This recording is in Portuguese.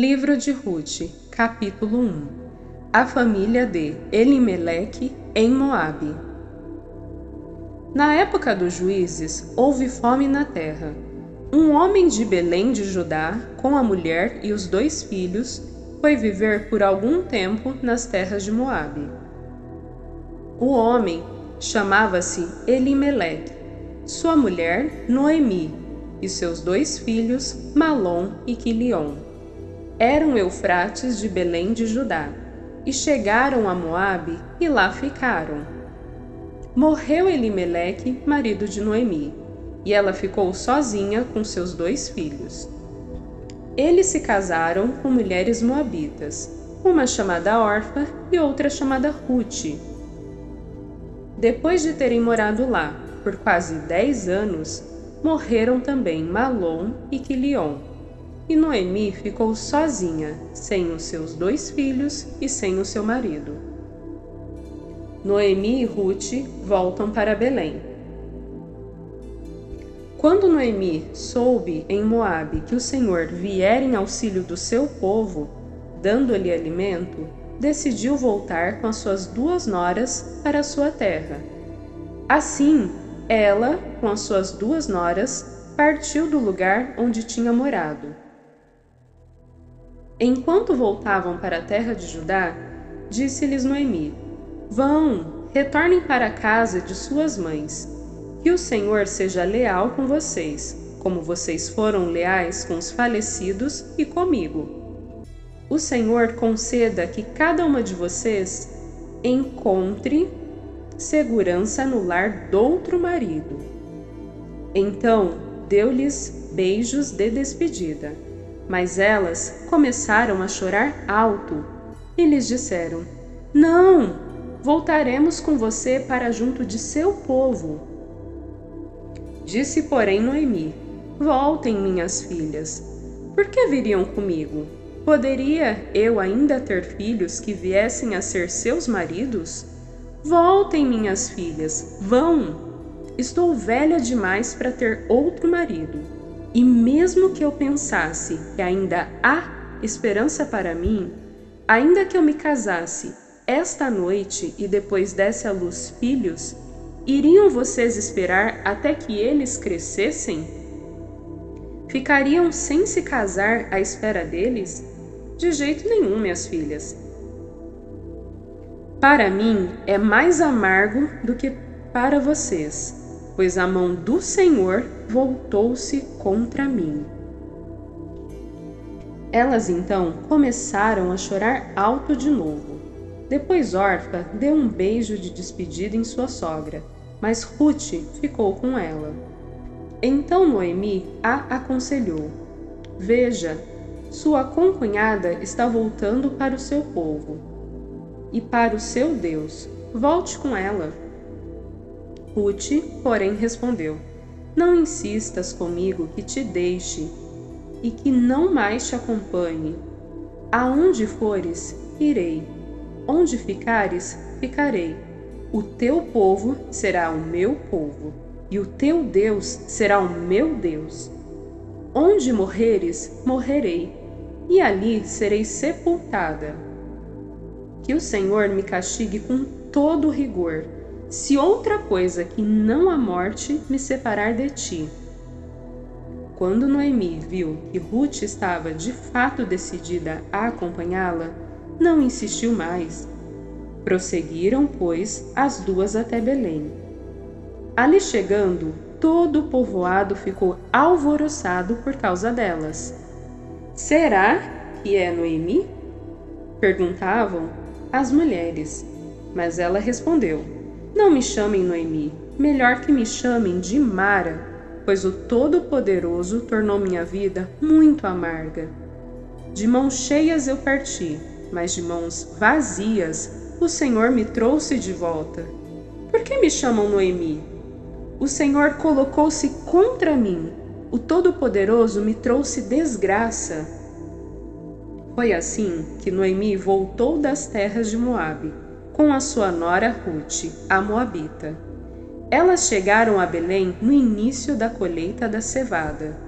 Livro de Ruth, capítulo 1 A família de Elimeleque em Moabe Na época dos juízes, houve fome na terra. Um homem de Belém de Judá, com a mulher e os dois filhos, foi viver por algum tempo nas terras de Moabe. O homem chamava-se Elimeleque, sua mulher Noemi, e seus dois filhos Malom e Quilion eram Eufrates de Belém de Judá, e chegaram a Moabe e lá ficaram. Morreu Elimeleque, marido de Noemi, e ela ficou sozinha com seus dois filhos. Eles se casaram com mulheres moabitas, uma chamada Orfa e outra chamada Ruth. Depois de terem morado lá por quase dez anos, morreram também Malom e Quilion e Noemi ficou sozinha, sem os seus dois filhos e sem o seu marido. Noemi e Ruth voltam para Belém. Quando Noemi soube em Moabe que o Senhor viera em auxílio do seu povo, dando-lhe alimento, decidiu voltar com as suas duas noras para sua terra. Assim, ela, com as suas duas noras, partiu do lugar onde tinha morado. Enquanto voltavam para a terra de Judá, disse-lhes Noemi: Vão, retornem para a casa de suas mães. Que o Senhor seja leal com vocês, como vocês foram leais com os falecidos e comigo. O Senhor conceda que cada uma de vocês encontre segurança no lar do outro marido. Então deu-lhes beijos de despedida. Mas elas começaram a chorar alto e lhes disseram: Não, voltaremos com você para junto de seu povo. Disse, porém, Noemi: Voltem, minhas filhas. Por que viriam comigo? Poderia eu ainda ter filhos que viessem a ser seus maridos? Voltem, minhas filhas, vão! Estou velha demais para ter outro marido. E mesmo que eu pensasse que ainda há esperança para mim, ainda que eu me casasse esta noite e depois desse à luz filhos, iriam vocês esperar até que eles crescessem? Ficariam sem se casar à espera deles? De jeito nenhum, minhas filhas. Para mim é mais amargo do que para vocês pois a mão do Senhor voltou-se contra mim. Elas então começaram a chorar alto de novo. Depois Orfa deu um beijo de despedida em sua sogra, mas Ruth ficou com ela. Então Noemi a aconselhou: Veja, sua concunhada está voltando para o seu povo e para o seu Deus. Volte com ela Ruth, porém, respondeu: Não insistas comigo que te deixe e que não mais te acompanhe. Aonde fores, irei. Onde ficares, ficarei. O teu povo será o meu povo, e o teu Deus será o meu Deus. Onde morreres, morrerei, e ali serei sepultada. Que o Senhor me castigue com todo rigor se outra coisa que não a morte me separar de ti. Quando Noemi viu que Ruth estava de fato decidida a acompanhá-la, não insistiu mais. Prosseguiram, pois, as duas até Belém. Ali chegando, todo o povoado ficou alvoroçado por causa delas. Será que é Noemi? Perguntavam as mulheres, mas ela respondeu: não me chamem Noemi, melhor que me chamem de Mara, pois o Todo-Poderoso tornou minha vida muito amarga. De mãos cheias eu parti, mas de mãos vazias o Senhor me trouxe de volta. Por que me chamam Noemi? O Senhor colocou-se contra mim. O Todo-Poderoso me trouxe desgraça. Foi assim que Noemi voltou das terras de Moabe com a sua nora Ruth, a Moabita. Elas chegaram a Belém no início da colheita da cevada.